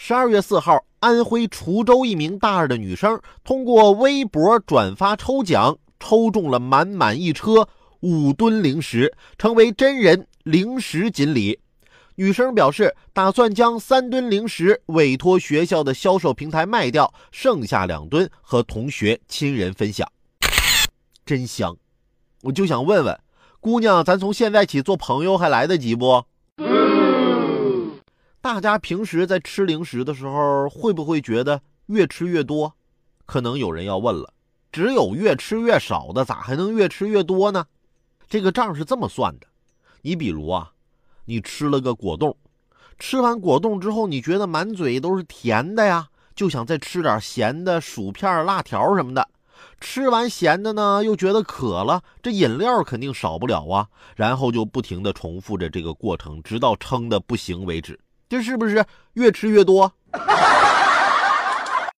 十二月四号，安徽滁州一名大二的女生通过微博转发抽奖，抽中了满满一车五吨零食，成为真人零食锦鲤。女生表示，打算将三吨零食委托学校的销售平台卖掉，剩下两吨和同学亲人分享。真香！我就想问问姑娘，咱从现在起做朋友还来得及不？大家平时在吃零食的时候，会不会觉得越吃越多？可能有人要问了，只有越吃越少的，咋还能越吃越多呢？这个账是这么算的：你比如啊，你吃了个果冻，吃完果冻之后，你觉得满嘴都是甜的呀，就想再吃点咸的薯片、辣条什么的。吃完咸的呢，又觉得渴了，这饮料肯定少不了啊。然后就不停地重复着这个过程，直到撑得不行为止。这是不是越吃越多？